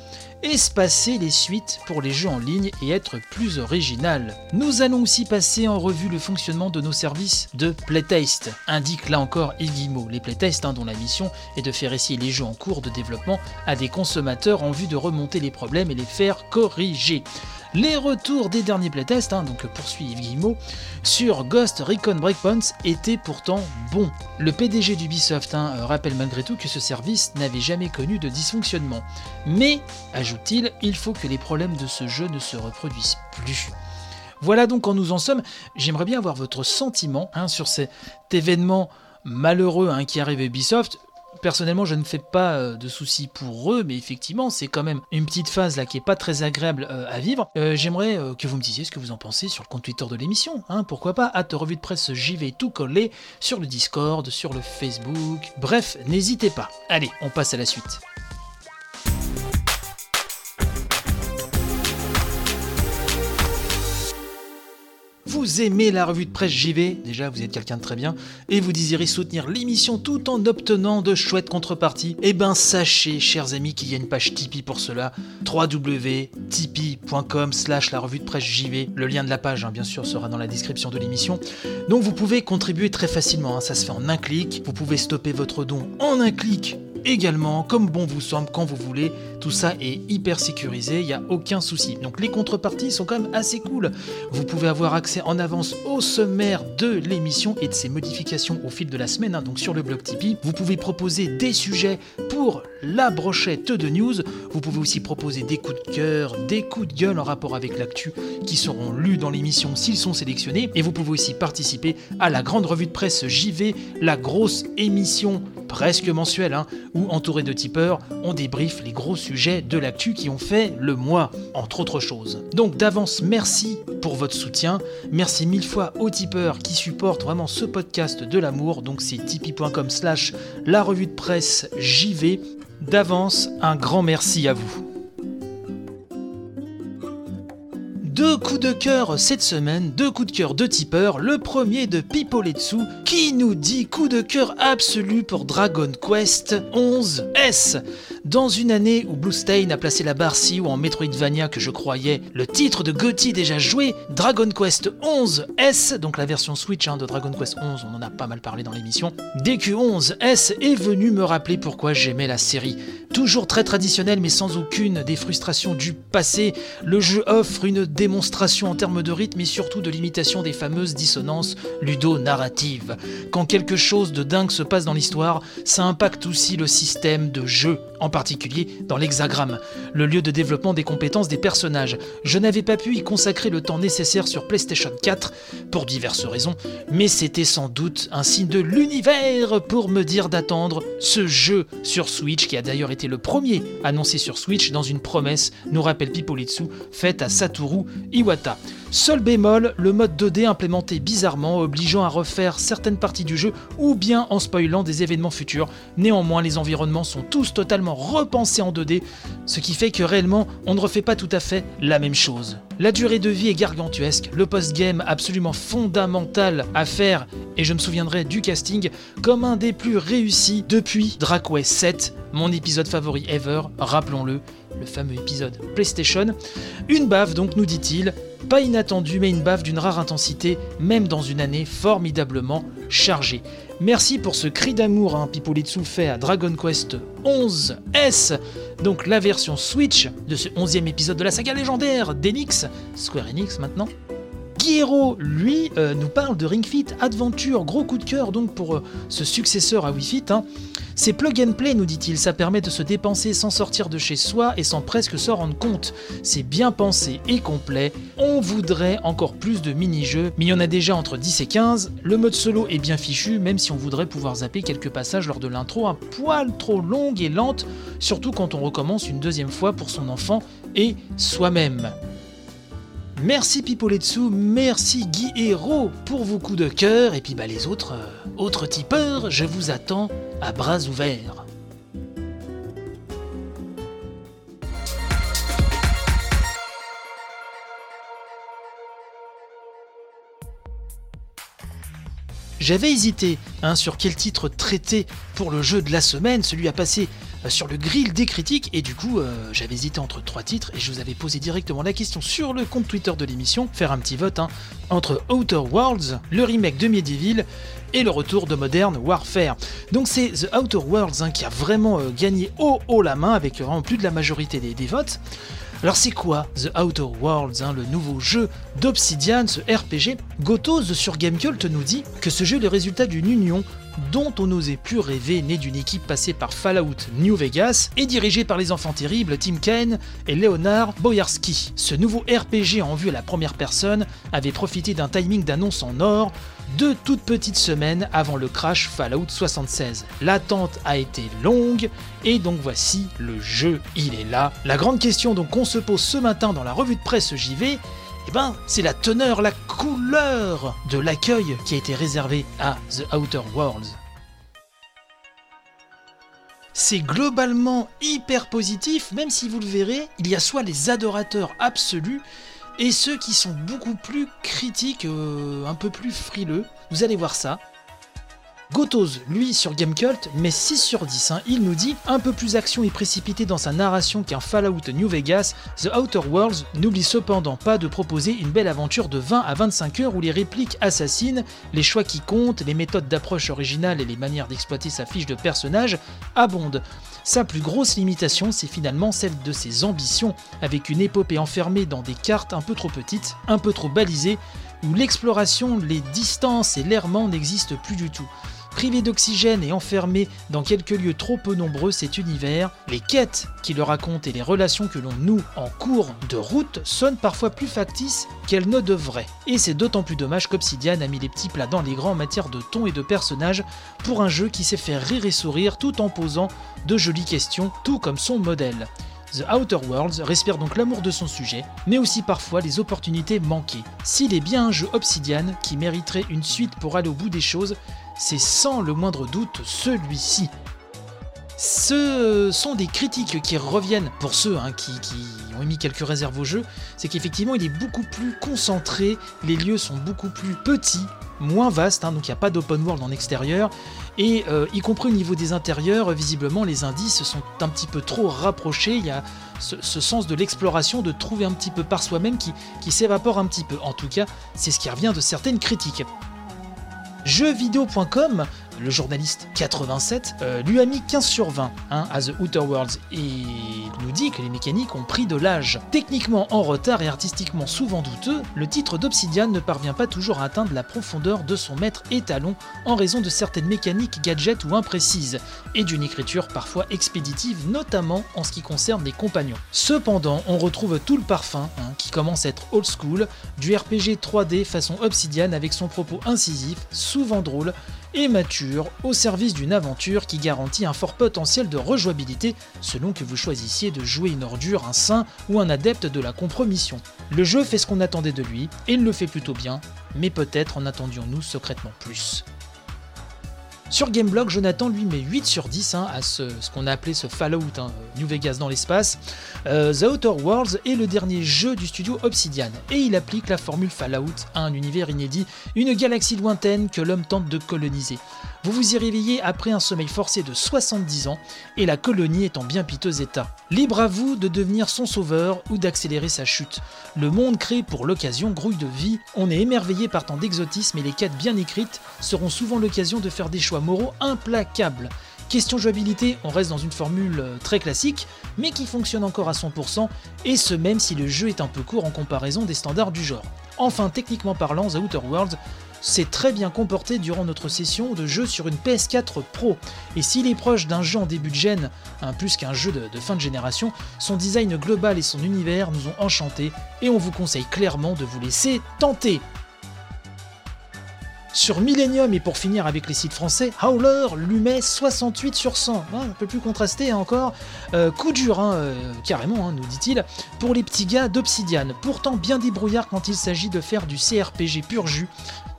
espacer les suites pour les jeux en ligne et être plus original. Nous allons aussi passer en revue le fonctionnement de nos services de playtest, indique là encore Guillemot. Les playtests hein, dont la mission est de faire essayer les jeux en cours de développement à des consommateurs en vue de remonter les problèmes et les faire corriger. Les retours des derniers playtests, hein, donc poursuit Yves Guillemot, sur Ghost Recon Breakpoints étaient pourtant bons. Le PDG d'Ubisoft hein, rappelle malgré tout que ce service n'avait jamais connu de dysfonctionnement. Mais, ajoute-t-il, il faut que les problèmes de ce jeu ne se reproduisent plus. Voilà donc quand nous en sommes. J'aimerais bien avoir votre sentiment hein, sur cet événement malheureux qui arrive à Ubisoft personnellement, je ne fais pas euh, de soucis pour eux, mais effectivement, c'est quand même une petite phase là qui est pas très agréable euh, à vivre. Euh, j'aimerais que vous me disiez ce que vous en pensez sur le compte Twitter de l'émission. Hein, pourquoi pas Hâte revue de presse, j'y vais tout coller sur le Discord, sur le Facebook. Bref, n'hésitez pas. Allez, on passe à la suite. Vous aimez la revue de presse JV, déjà vous êtes quelqu'un de très bien, et vous désirez soutenir l'émission tout en obtenant de chouettes contreparties, eh ben sachez, chers amis, qu'il y a une page Tipeee pour cela, www.tipeee.com slash la revue de presse JV. Le lien de la page, hein, bien sûr, sera dans la description de l'émission. Donc vous pouvez contribuer très facilement, hein. ça se fait en un clic, vous pouvez stopper votre don en un clic également, comme bon vous semble, quand vous voulez. Tout ça est hyper sécurisé, il n'y a aucun souci. Donc les contreparties sont quand même assez cool. Vous pouvez avoir accès en avance au sommaire de l'émission et de ses modifications au fil de la semaine, hein, donc sur le blog Tipeee. Vous pouvez proposer des sujets pour la brochette de news. Vous pouvez aussi proposer des coups de cœur, des coups de gueule en rapport avec l'actu qui seront lus dans l'émission s'ils sont sélectionnés. Et vous pouvez aussi participer à la grande revue de presse JV, la grosse émission presque mensuelle, hein, où entouré de tipeurs, on débriefe les gros sujets de l'actu qui ont fait le mois, entre autres choses. Donc d'avance, merci pour votre soutien. Merci mille fois aux tipeurs qui supportent vraiment ce podcast de l'amour. Donc c'est tipeee.com slash la revue de presse JV. D'avance, un grand merci à vous. Deux coups de cœur cette semaine, deux coups de cœur de tipeur. Le premier de Pipoletsu qui nous dit coup de cœur absolu pour Dragon Quest 11 S. Dans une année où Blue Stain a placé la barre si haut en Metroidvania que je croyais le titre de Gotti déjà joué, Dragon Quest 11 S, donc la version Switch hein, de Dragon Quest 11, on en a pas mal parlé dans l'émission, DQ11 S est venu me rappeler pourquoi j'aimais la série. Toujours très traditionnel mais sans aucune des frustrations du passé, le jeu offre une démonstration en termes de rythme et surtout de l'imitation des fameuses dissonances ludo-narratives. Quand quelque chose de dingue se passe dans l'histoire, ça impacte aussi le système de jeu en particulier dans l'hexagramme, le lieu de développement des compétences des personnages. Je n'avais pas pu y consacrer le temps nécessaire sur PlayStation 4 pour diverses raisons, mais c'était sans doute un signe de l'univers pour me dire d'attendre ce jeu sur Switch qui a d'ailleurs été le premier annoncé sur Switch dans une promesse, nous rappelle Pipolitsu, faite à Satoru Iwata. Seul bémol, le mode 2D implémenté bizarrement, obligeant à refaire certaines parties du jeu ou bien en spoilant des événements futurs. Néanmoins, les environnements sont tous totalement repensés en 2D, ce qui fait que réellement, on ne refait pas tout à fait la même chose. La durée de vie est gargantuesque, le post-game absolument fondamental à faire, et je me souviendrai du casting comme un des plus réussis depuis Dracway 7, mon épisode favori ever, rappelons-le, le fameux épisode PlayStation. Une bave donc, nous dit-il, pas inattendue, mais une bave d'une rare intensité, même dans une année formidablement chargée. Merci pour ce cri d'amour, hein, Pipolitsu fait à Dragon Quest 11 S, donc la version Switch de ce 11e épisode de la saga légendaire d'Enix, Square Enix maintenant. Guiro, lui, euh, nous parle de Ring Fit Adventure, gros coup de cœur donc pour euh, ce successeur à Wii Fit. Hein. C'est plug and play, nous dit-il, ça permet de se dépenser sans sortir de chez soi et sans presque s'en rendre compte. C'est bien pensé et complet. On voudrait encore plus de mini-jeux, mais il y en a déjà entre 10 et 15. Le mode solo est bien fichu, même si on voudrait pouvoir zapper quelques passages lors de l'intro un poil trop longue et lente, surtout quand on recommence une deuxième fois pour son enfant et soi-même. Merci Pipoletsu, merci Guy Hero pour vos coups de cœur, et puis bah les autres, euh, autres tipeurs, je vous attends à bras ouverts. J'avais hésité hein, sur quel titre traiter pour le jeu de la semaine, celui à passer sur le grill des critiques et du coup euh, j'avais hésité entre trois titres et je vous avais posé directement la question sur le compte Twitter de l'émission, faire un petit vote hein, entre Outer Worlds, le remake de Medieval et le retour de Modern Warfare. Donc c'est The Outer Worlds hein, qui a vraiment euh, gagné haut haut la main avec vraiment plus de la majorité des, votes. Alors c'est quoi The Outer Worlds, hein, le nouveau jeu d'Obsidian, ce RPG Gotos sur Gamecult nous dit que ce jeu est le résultat d'une union dont on n'osait plus rêver, né d'une équipe passée par Fallout New Vegas et dirigée par les enfants terribles Tim Kaine et Leonard Boyarski. Ce nouveau RPG en vue à la première personne avait profité d'un timing d'annonce en or deux toutes petites semaines avant le crash Fallout 76. L'attente a été longue et donc voici le jeu, il est là. La grande question qu'on se pose ce matin dans la revue de presse JV, eh ben, c'est la teneur, la couleur de l'accueil qui a été réservé à The Outer Worlds. C'est globalement hyper positif, même si vous le verrez, il y a soit les adorateurs absolus et ceux qui sont beaucoup plus critiques, euh, un peu plus frileux. Vous allez voir ça. Gotos, lui, sur Gamecult, met 6 sur 10. Hein. Il nous dit un peu plus action et précipité dans sa narration qu'un Fallout New Vegas, The Outer Worlds n'oublie cependant pas de proposer une belle aventure de 20 à 25 heures où les répliques assassines, les choix qui comptent, les méthodes d'approche originales et les manières d'exploiter sa fiche de personnage abondent. Sa plus grosse limitation, c'est finalement celle de ses ambitions, avec une épopée enfermée dans des cartes un peu trop petites, un peu trop balisées, où l'exploration, les distances et l'errement n'existent plus du tout. Privé d'oxygène et enfermé dans quelques lieux trop peu nombreux, cet univers, les quêtes qui le racontent et les relations que l'on noue en cours de route sonnent parfois plus factices qu'elles ne devraient. Et c'est d'autant plus dommage qu'Obsidian a mis les petits plats dans les grands en matière de ton et de personnages pour un jeu qui sait faire rire et sourire tout en posant de jolies questions, tout comme son modèle. The Outer Worlds respire donc l'amour de son sujet, mais aussi parfois les opportunités manquées. S'il est bien un jeu Obsidian qui mériterait une suite pour aller au bout des choses, c'est sans le moindre doute celui-ci. Ce sont des critiques qui reviennent pour ceux hein, qui, ont émis quelques réserves au jeu, c'est qu'effectivement il est beaucoup plus concentré, les lieux sont beaucoup plus petits, moins vastes, hein, donc il n'y a pas d'open world en extérieur, et euh, y compris au niveau des intérieurs, visiblement les indices sont un petit peu trop rapprochés, il y a ce, sens de l'exploration, de trouver un petit peu par soi-même qui s'évapore un petit peu. En tout cas, c'est ce qui revient de certaines critiques. Jeuxvideo.com le journaliste 87, euh, lui a mis 15 sur 20 hein, à The Outer Worlds et il nous dit que les mécaniques ont pris de l'âge. Techniquement en retard et artistiquement souvent douteux, le titre d'Obsidian ne parvient pas toujours à atteindre la profondeur de son maître étalon en raison de certaines mécaniques gadgets ou imprécises et d'une écriture parfois expéditive, notamment en ce qui concerne les compagnons. Cependant, on retrouve tout le parfum hein, qui commence à être old school du RPG 3D façon Obsidian avec son propos incisif, souvent drôle et mature au service d'une aventure qui garantit un fort potentiel de rejouabilité selon que vous choisissiez de jouer une ordure, un saint ou un adepte de la compromission. Le jeu fait ce qu'on attendait de lui, et il le fait plutôt bien, mais peut-être en attendions-nous secrètement plus. Sur Gameblog, Jonathan lui met 8 sur 10 hein, à ce, qu'on a appelé ce Fallout hein, New Vegas dans l'espace. Euh, The Outer Worlds est le dernier jeu du studio Obsidian et il applique la formule Fallout à un univers inédit, une galaxie lointaine que l'homme tente de coloniser. Vous vous y réveillez après un sommeil forcé de 70 ans et la colonie est en bien piteux état. Libre à vous de devenir son sauveur ou d'accélérer sa chute. Le monde créé pour l'occasion grouille de vie, on est émerveillé par tant d'exotisme et les quêtes bien écrites seront souvent l'occasion de faire des choix moraux implacables. Question jouabilité, on reste dans une formule euh, très classique, mais qui fonctionne encore à 100%, et ce même si le jeu est un peu court en comparaison des standards du genre. Enfin, techniquement parlant, The Outer Worlds s'est très bien comporté durant notre session de jeu sur une PS4 Pro. Et s'il est proche d'un jeu en début de gène, un plus qu'un jeu de, fin de génération, son design global et son univers nous ont enchantés et on vous conseille clairement de vous laisser tenter. Sur Millennium, et pour finir avec les sites français, Howler lui met 68 sur 100. un peu plus contrasté hein, encore. Euh, coup dur, hein, euh, carrément, hein, nous dit-il, pour les petits gars d'Obsidian. Pourtant bien débrouillard quand il s'agit de faire du CRPG pur jus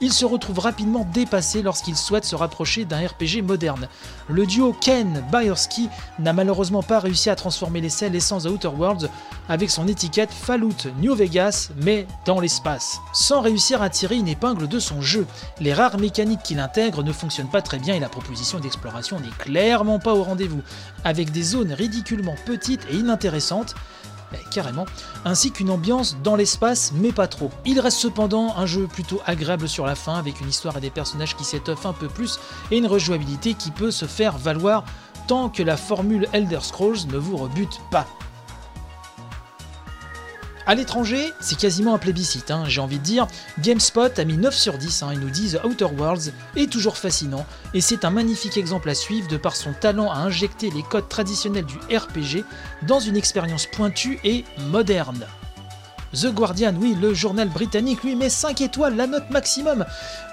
il se retrouve rapidement dépassé lorsqu'il souhaite se rapprocher d'un RPG moderne. Le duo Ken Bayersky n'a malheureusement pas réussi à transformer l'essai The Outer Worlds avec son étiquette Fallout New Vegas, mais dans l'espace, sans réussir à tirer une épingle de son jeu. Les rares mécaniques qu'il intègre ne fonctionnent pas très bien et la proposition d'exploration n'est clairement pas au rendez-vous, avec des zones ridiculement petites et inintéressantes, carrément, ainsi qu'une ambiance dans l'espace, mais pas trop. Il reste cependant un jeu plutôt agréable sur la fin, avec une histoire et des personnages qui s'étoffent un peu plus, et une rejouabilité qui peut se faire valoir tant que la formule Elder Scrolls ne vous rebute pas. À l'étranger, c'est quasiment un plébiscite, hein, j'ai envie de dire. GameSpot a mis 9 sur 10, hein, ils nous disent Outer Worlds est toujours fascinant, et c'est un magnifique exemple à suivre de par son talent à injecter les codes traditionnels du RPG dans une expérience pointue et moderne. The Guardian, oui, le journal britannique, lui met 5 étoiles, la note maximum.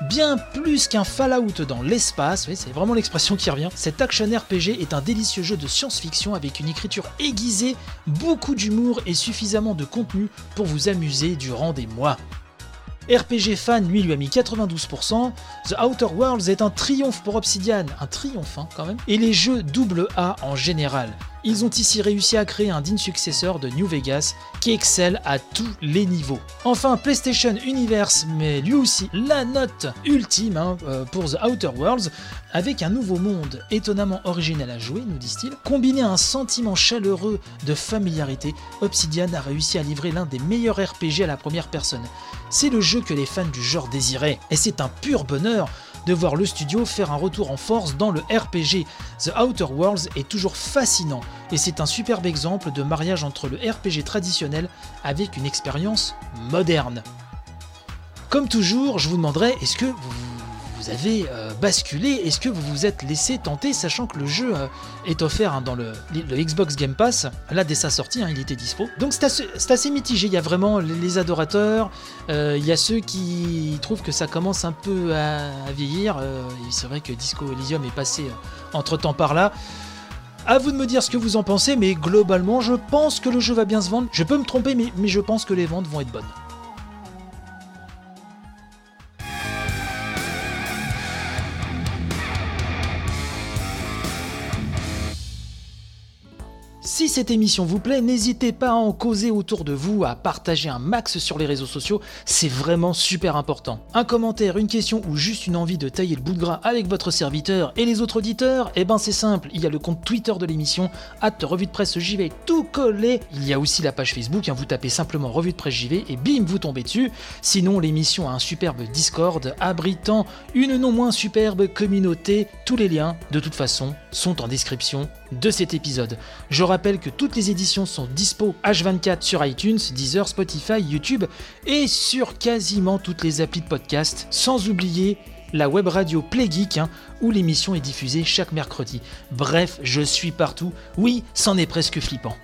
Bien plus qu'un Fallout dans l'espace, oui, c'est vraiment l'expression qui revient. Cet action RPG est un délicieux jeu de science-fiction avec une écriture aiguisée, beaucoup d'humour et suffisamment de contenu pour vous amuser durant des mois. RPG Fan, lui, lui a mis 92%. The Outer Worlds est un triomphe pour Obsidian, un triomphe hein, quand même. Et les jeux double A en général. Ils ont ici réussi à créer un digne successeur de New Vegas qui excelle à tous les niveaux. Enfin, PlayStation Universe met lui aussi la note ultime hein, euh, pour The Outer Worlds avec un nouveau monde étonnamment original à jouer, nous disent-ils. Combiné à un sentiment chaleureux de familiarité, Obsidian a réussi à livrer l'un des meilleurs RPG à la première personne. C'est le jeu que les fans du genre désiraient, et c'est un pur bonheur de voir le studio faire un retour en force dans le RPG. The Outer Worlds est toujours fascinant et c'est un superbe exemple de mariage entre le RPG traditionnel avec une expérience moderne. Comme toujours, je vous demanderai, est-ce que vous vous avez euh, basculé Est-ce que vous vous êtes laissé tenter, sachant que le jeu euh, est offert hein, dans le, Xbox Game Pass? Là, dès sa sortie, hein, il était dispo. Donc c'est assez, mitigé. Il y a vraiment les, adorateurs, euh, il y a ceux qui trouvent que ça commence un peu à, vieillir. c'est vrai que Disco Elysium est passé entre temps par là. À vous de me dire ce que vous en pensez, mais globalement, je pense que le jeu va bien se vendre. Je peux me tromper, mais je pense que les ventes vont être bonnes. Cette émission vous plaît, n'hésitez pas à en causer autour de vous, à partager un max sur les réseaux sociaux, c'est vraiment super important. Un commentaire, une question ou juste une envie de tailler le bout de gras avec votre serviteur et les autres auditeurs, eh ben c'est simple, il y a le compte Twitter de l'émission, at revue de presse JV tout collé. Il y a aussi la page Facebook, hein, vous tapez simplement revue de presse JV et bim, vous tombez dessus. Sinon, l'émission a un superbe Discord abritant une non moins superbe communauté. Tous les liens, de toute façon, sont en description de cet épisode. Je rappelle que toutes les éditions sont dispo H24 sur iTunes, Deezer, Spotify, YouTube et sur quasiment toutes les applis de podcast, sans oublier la web radio Play Geek, hein, où l'émission est diffusée chaque mercredi. Bref, je suis partout. Oui, c'en est presque flippant.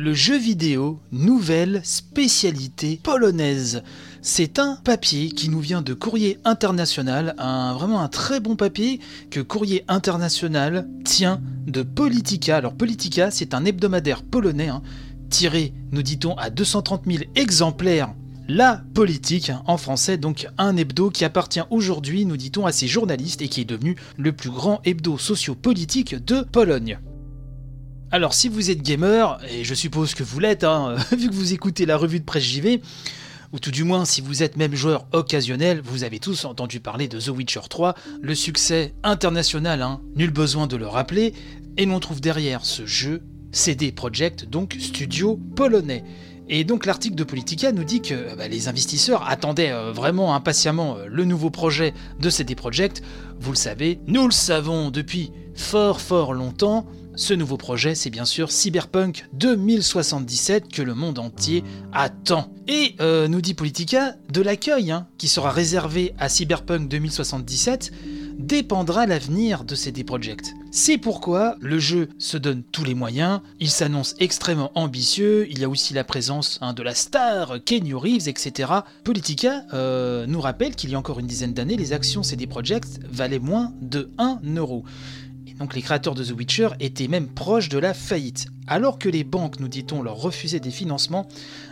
Le jeu vidéo, nouvelle spécialité polonaise. C'est un papier qui nous vient de Courrier International, un, vraiment un très bon papier que Courrier International tient de Politica. Alors Politica, c'est un hebdomadaire polonais, hein, tiré, nous dit-on, à 230 000 exemplaires la politique, hein, en français, donc un hebdo qui appartient aujourd'hui, nous dit-on, à ses journalistes et qui est devenu le plus grand hebdo sociopolitique de Pologne. Alors si vous êtes gamer, et je suppose que vous l'êtes, hein, vu que vous écoutez la revue de presse JV, ou tout du moins si vous êtes même joueur occasionnel, vous avez tous entendu parler de The Witcher 3, le succès international, hein, nul besoin de le rappeler, et l'on trouve derrière ce jeu CD Projekt, donc studio polonais. Et donc l'article de Politica nous dit que bah, les investisseurs attendaient euh, vraiment impatiemment euh, le nouveau projet de CD Projekt. Vous le savez, nous le savons depuis fort fort longtemps, ce nouveau projet, c'est bien sûr Cyberpunk 2077 que le monde entier attend. Et, euh, nous dit Politica, de l'accueil hein, qui sera réservé à Cyberpunk 2077 dépendra l'avenir de CD Projekt. C'est pourquoi le jeu se donne tous les moyens, il s'annonce extrêmement ambitieux, il y a aussi la présence hein, de la star Kenny Reeves, etc. Politica euh, nous rappelle qu'il y a encore une dizaine d'années, les actions CD Projekt valaient moins de 1 euro Donc les créateurs de The Witcher étaient même proches de la faillite. Alors que les banques, nous dit-on, leur refusaient des financements,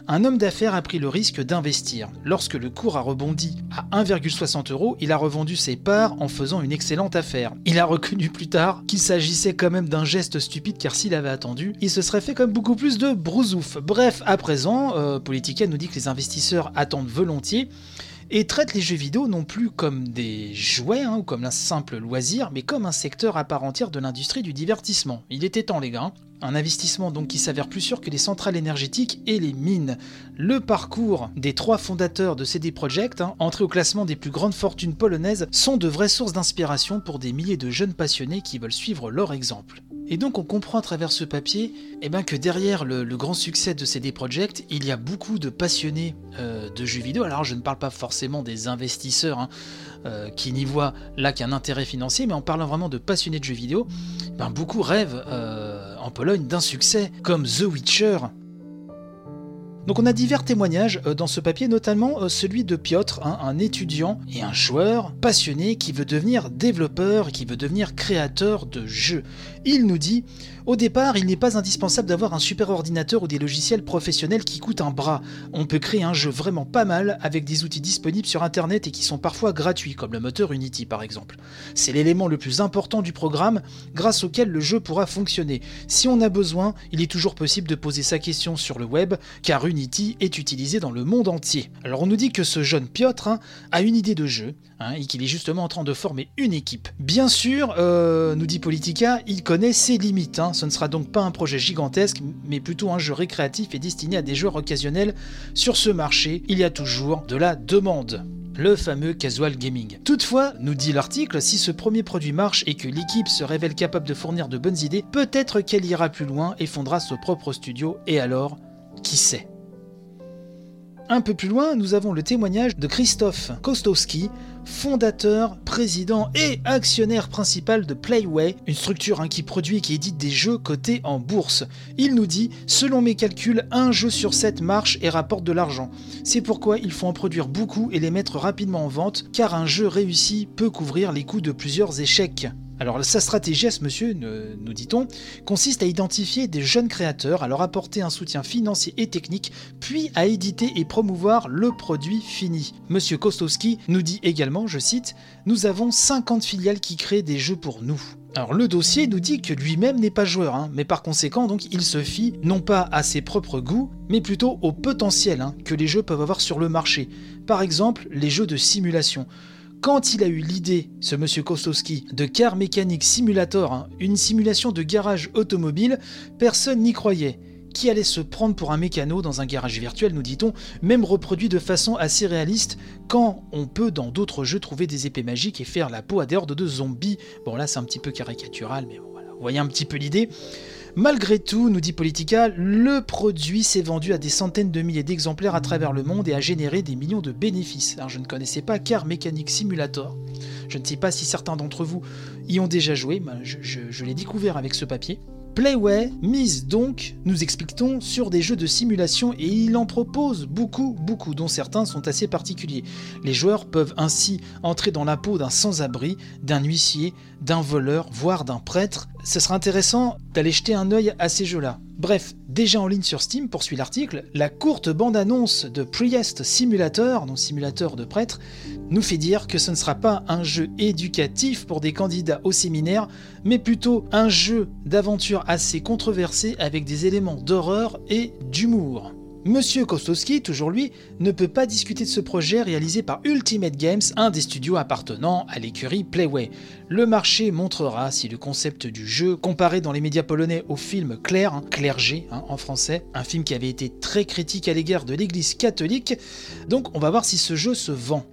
un homme d'affaires a pris le risque d'investir. Lorsque le cours a rebondi à 1,60 euros, il a revendu ses parts en faisant une excellente affaire. Il a reconnu plus tard qu'il s'agissait quand même d'un geste stupide car s'il avait attendu, il se serait fait comme beaucoup plus de brousouf. Bref, à présent, euh, Politica nous dit que les investisseurs attendent volontiers et traite les jeux vidéo non plus comme des jouets hein, ou comme un simple loisir, mais comme un secteur à part entière de l'industrie du divertissement. Il était temps les gars. Hein. Un investissement donc qui s'avère plus sûr que les centrales énergétiques et les mines. Le parcours des trois fondateurs de CD Projekt, hein, entrés au classement des plus grandes fortunes polonaises, sont de vraies sources d'inspiration pour des milliers de jeunes passionnés qui veulent suivre leur exemple. Et donc on comprend à travers ce papier eh ben, que derrière le, grand succès de CD Projekt, il y a beaucoup de passionnés euh, de jeux vidéo. Alors je ne parle pas forcément des investisseurs hein, euh, qui n'y voient là qu'un intérêt financier, mais en parlant vraiment de passionnés de jeux vidéo, ben, beaucoup rêvent euh, en Pologne d'un succès comme The Witcher, donc on a divers témoignages euh, dans ce papier, notamment euh, celui de Piotr, hein, un étudiant et un joueur passionné qui veut devenir développeur, qui veut devenir créateur de jeux. Il nous dit au départ, il n'est pas indispensable d'avoir un super ordinateur ou des logiciels professionnels qui coûtent un bras. On peut créer un jeu vraiment pas mal avec des outils disponibles sur internet et qui sont parfois gratuits, comme le moteur Unity par exemple. C'est l'élément le plus important du programme grâce auquel le jeu pourra fonctionner. Si on a besoin, il est toujours possible de poser sa question sur le web, car Unity est utilisé dans le monde entier. Alors on nous dit que ce jeune Piotr hein, a une idée de jeu, hein, et qu'il est justement en train de former une équipe. Bien sûr, euh, nous dit Politica, il connaît ses limites. Hein. Ce ne sera donc pas un projet gigantesque, mais plutôt un jeu récréatif et destiné à des joueurs occasionnels. Sur ce marché, il y a toujours de la demande le fameux casual gaming. Toutefois, nous dit l'article, si ce premier produit marche et que l'équipe se révèle capable de fournir de bonnes idées, peut-être qu'elle ira plus loin et fondera son propre studio, et alors, qui sait? Un peu plus loin, nous avons le témoignage de Christophe Kostowski, fondateur, président et actionnaire principal de Playway, une structure hein, qui produit et qui édite des jeux cotés en bourse. Il nous dit Selon mes calculs, un jeu sur sept marche et rapporte de l'argent. C'est pourquoi il faut en produire beaucoup et les mettre rapidement en vente, car un jeu réussi peut couvrir les coûts de plusieurs échecs. Alors sa stratégie à ce monsieur, nous dit-on, consiste à identifier des jeunes créateurs, à leur apporter un soutien financier et technique, puis à éditer et promouvoir le produit fini. Monsieur Kostowski nous dit également, je cite, Nous avons 50 filiales qui créent des jeux pour nous. Alors le dossier nous dit que lui-même n'est pas joueur, hein, mais par conséquent donc il se fie non pas à ses propres goûts, mais plutôt au potentiel hein, que les jeux peuvent avoir sur le marché. Par exemple les jeux de simulation. Quand il a eu l'idée, ce monsieur Kostowski, de Car Mechanic Simulator, hein, une simulation de garage automobile, personne n'y croyait. Qui allait se prendre pour un mécano dans un garage virtuel, nous dit-on, même reproduit de façon assez réaliste, quand on peut dans d'autres jeux trouver des épées magiques et faire la peau à des hordes de zombies. Bon là c'est un petit peu caricatural, mais voilà, vous voyez un petit peu l'idée. Malgré tout, nous dit Politica, le produit s'est vendu à des centaines de milliers d'exemplaires à travers le monde et a généré des millions de bénéfices. Alors je ne connaissais pas Car Mechanic Simulator. Je ne sais pas si certains d'entre vous y ont déjà joué, je l'ai découvert avec ce papier. Playway mise donc, nous expliquons, sur des jeux de simulation et il en propose beaucoup, beaucoup, dont certains sont assez particuliers. Les joueurs peuvent ainsi entrer dans la peau d'un sans-abri, d'un huissier, d'un voleur, voire d'un prêtre. Ce sera intéressant d'aller jeter un œil à ces jeux-là. Bref, déjà en ligne sur Steam, poursuit l'article, la courte bande-annonce de Priest Simulator, non simulateur de prêtre, nous fait dire que ce ne sera pas un jeu éducatif pour des candidats au séminaire, mais plutôt un jeu d'aventure assez controversé avec des éléments d'horreur et d'humour. Monsieur Kostowski, toujours lui, ne peut pas discuter de ce projet réalisé par Ultimate Games, un des studios appartenant à l'écurie Playway. Le marché montrera si le concept du jeu, comparé dans les médias polonais au film Claire, clergé hein, en français, un film qui avait été très critique à l'égard de l'église catholique, donc on va voir si ce jeu se vend.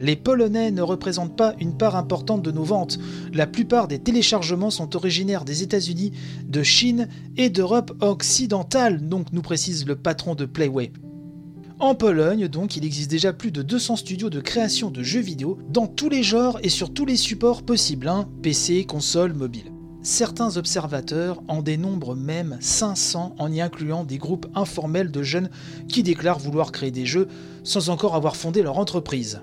Les Polonais ne représentent pas une part importante de nos ventes. La plupart des téléchargements sont originaires des États-Unis, de Chine et d'Europe occidentale, donc nous précise le patron de Playway. En Pologne, donc, il existe déjà plus de 200 studios de création de jeux vidéo dans tous les genres et sur tous les supports possibles, hein, PC, console, mobile. Certains observateurs en dénombrent même 500 en y incluant des groupes informels de jeunes qui déclarent vouloir créer des jeux sans encore avoir fondé leur entreprise.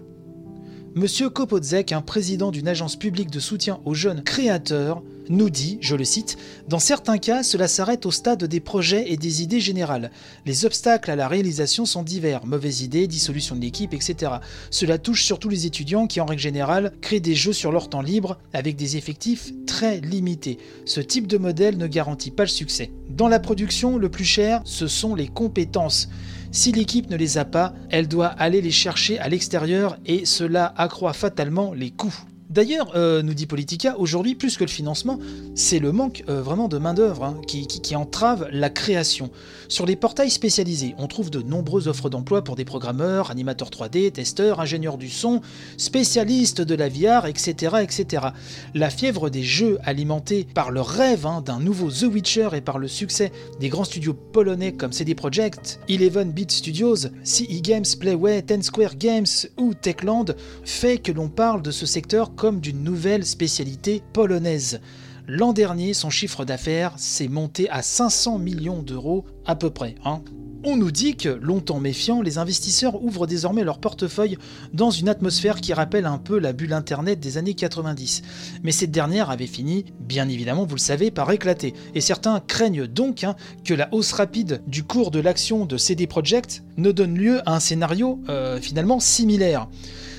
Monsieur Kopodzek, un président d'une agence publique de soutien aux jeunes créateurs, nous dit, je le cite, Dans certains cas, cela s'arrête au stade des projets et des idées générales. Les obstacles à la réalisation sont divers, mauvaises idées, dissolution de l'équipe, etc. Cela touche surtout les étudiants qui, en règle générale, créent des jeux sur leur temps libre avec des effectifs très limités. Ce type de modèle ne garantit pas le succès. Dans la production, le plus cher, ce sont les compétences. Si l'équipe ne les a pas, elle doit aller les chercher à l'extérieur et cela accroît fatalement les coûts. D'ailleurs, euh, nous dit Politica, aujourd'hui, plus que le financement, c'est le manque euh, vraiment de main-d'œuvre hein, qui, entrave la création. Sur les portails spécialisés, on trouve de nombreuses offres d'emploi pour des programmeurs, animateurs 3D, testeurs, ingénieurs du son, spécialistes de la VR, etc. etc. La fièvre des jeux alimentés par le rêve hein, d'un nouveau The Witcher et par le succès des grands studios polonais comme CD Projekt, Eleven Beat Studios, CE Games, Playway, Ten Square Games ou Techland fait que l'on parle de ce secteur d'une nouvelle spécialité polonaise. L'an dernier, son chiffre d'affaires s'est monté à 500 millions d'euros à peu près. Hein. On nous dit que, longtemps méfiants, les investisseurs ouvrent désormais leur portefeuille dans une atmosphère qui rappelle un peu la bulle Internet des années 90. Mais cette dernière avait fini, bien évidemment, vous le savez, par éclater. Et certains craignent donc hein, que la hausse rapide du cours de l'action de CD Projekt ne donne lieu à un scénario euh, finalement similaire.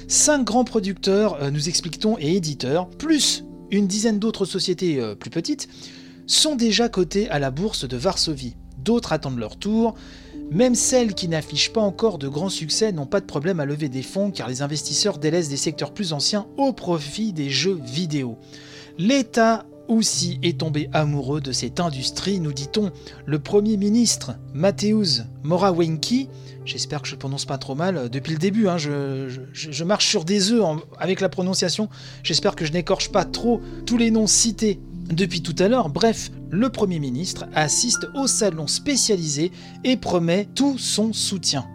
Cinq grands producteurs, euh, nous expliquons, et éditeurs, plus une dizaine d'autres sociétés euh, plus petites, sont déjà cotées à la bourse de Varsovie. D'autres attendent leur tour. Même celles qui n'affichent pas encore de grands succès n'ont pas de problème à lever des fonds car les investisseurs délaissent des secteurs plus anciens au profit des jeux vidéo. L'État aussi est tombé amoureux de cette industrie, nous dit-on. Le Premier ministre, Mateusz Morawiecki, j'espère que je prononce pas trop mal, depuis le début, hein, je, marche sur des œufs avec la prononciation, j'espère que je n'écorche pas trop tous les noms cités depuis tout à l'heure. Bref, le Premier ministre assiste au salon spécialisé et promet tout son soutien.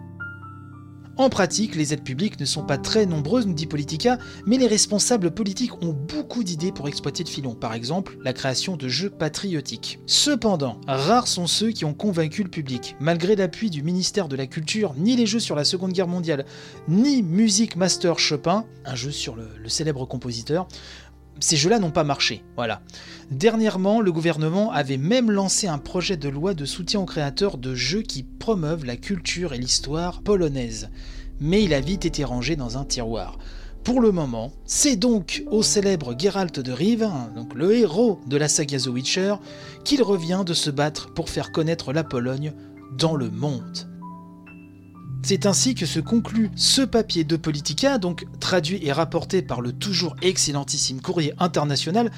En pratique, les aides publiques ne sont pas très nombreuses, nous dit Politica, mais les responsables politiques ont beaucoup d'idées pour exploiter le filon, par exemple la création de jeux patriotiques. Cependant, rares sont ceux qui ont convaincu le public. Malgré l'appui du ministère de la Culture, ni les jeux sur la Seconde Guerre mondiale, ni Music Master Chopin, un jeu sur le, le célèbre compositeur, ces jeux-là n'ont pas marché. Voilà. Dernièrement, le gouvernement avait même lancé un projet de loi de soutien aux créateurs de jeux qui promeuvent la culture et l'histoire polonaise. Mais il a vite été rangé dans un tiroir. Pour le moment, c'est donc au célèbre Geralt de Rive, donc le héros de la saga The Witcher, qu'il revient de se battre pour faire connaître la Pologne dans le monde. C'est ainsi que se conclut ce papier de Politica, donc traduit et rapporté par le toujours excellentissime courrier international.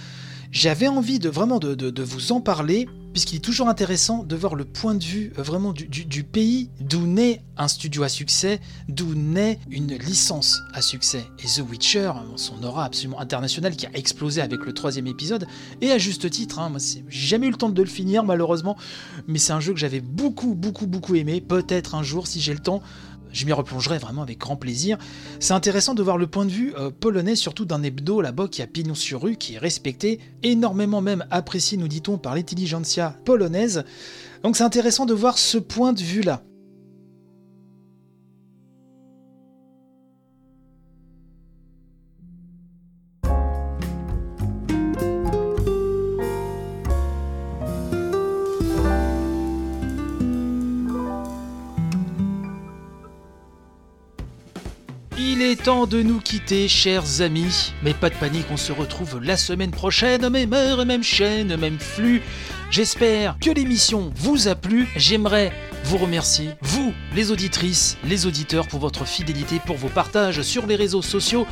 J'avais envie de vraiment de, vous en parler, puisqu'il est toujours intéressant de voir le point de vue euh, vraiment du, pays d'où naît un studio à succès, d'où naît une licence à succès. Et The Witcher, son aura absolument internationale qui a explosé avec le troisième épisode, et à juste titre, hein, moi j'ai jamais eu le temps de le finir malheureusement, mais c'est un jeu que j'avais beaucoup beaucoup beaucoup aimé, peut-être un jour si j'ai le temps, je m'y replongerai vraiment avec grand plaisir. C'est intéressant de voir le point de vue euh, polonais, surtout d'un hebdo là-bas qui a pignon sur rue, qui est respecté, énormément même apprécié, nous dit-on, par l'intelligentsia polonaise. Donc c'est intéressant de voir ce point de vue-là. Temps de nous quitter, chers amis. Mais pas de panique, on se retrouve la semaine prochaine, même heure, même chaîne, même flux. J'espère que l'émission vous a plu. J'aimerais vous remercier, vous, les auditrices, les auditeurs, pour votre fidélité, pour vos partages sur les réseaux sociaux.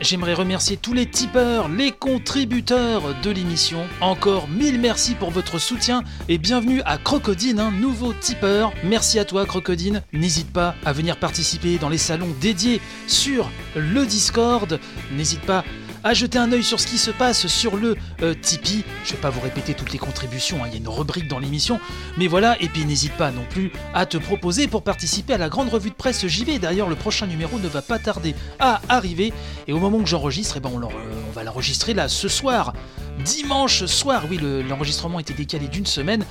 J'aimerais remercier tous les tipeurs, les contributeurs de l'émission. Encore mille merci pour votre soutien et bienvenue à Crocodine, un nouveau tipeur. Merci à toi Crocodine. N'hésite pas à venir participer dans les salons dédiés sur le Discord. N'hésite pas jeter un œil sur ce qui se passe sur le euh, Tipeee. Je vais pas vous répéter toutes les contributions, hein, il y a une rubrique dans l'émission. Mais voilà, et puis n'hésite pas non plus à te proposer pour participer à la grande revue de presse JV. D'ailleurs, le prochain numéro ne va pas tarder à arriver. Et au moment que j'enregistre, eh ben, on, euh, on, va l'enregistrer là ce soir. Dimanche soir, oui, l'enregistrement était décalé d'une semaine.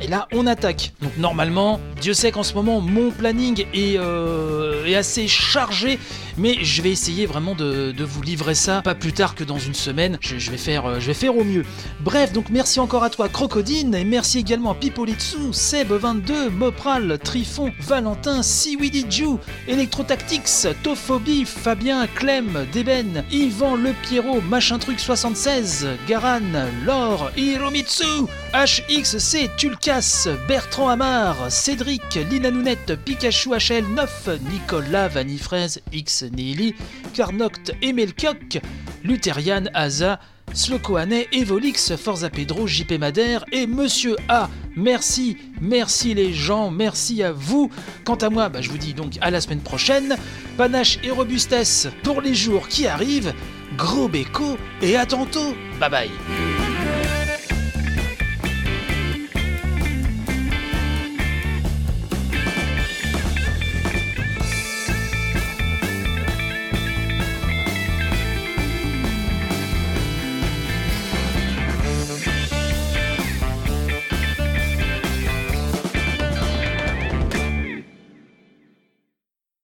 Et là, on attaque. Donc normalement, Dieu sait qu'en ce moment, mon planning est, euh, est, assez chargé, mais je vais essayer vraiment de, vous livrer ça pas plus tard que dans une semaine. Je, je vais faire, euh, je vais faire au mieux. Bref, donc merci encore à toi Crocodine et merci également à Pipolitsu, Seb22, Mopral, Trifon, Valentin, Siwidiju, Electrotactics, Tophobie, Fabien, Clem, Deben, Yvan Le Pierrot, Machin Truc 76, Garan, Laure, Hiromitsu, HXC, Tulkas, Bertrand Amar, Cédric, Lina Nounette, Pikachu HL9, Nicolas, Vanifraise, X Nili, Carnoct, Emelcoq, Lutherian, Aza, Slokoane, Evolix, Forza Pedro, JP Madère et Monsieur A. Merci, merci les gens, merci à vous. Quant à moi, bah, je vous dis donc à la semaine prochaine. Panache et robustesse pour les jours qui arrivent. Gros béco et à tantôt. Bye bye.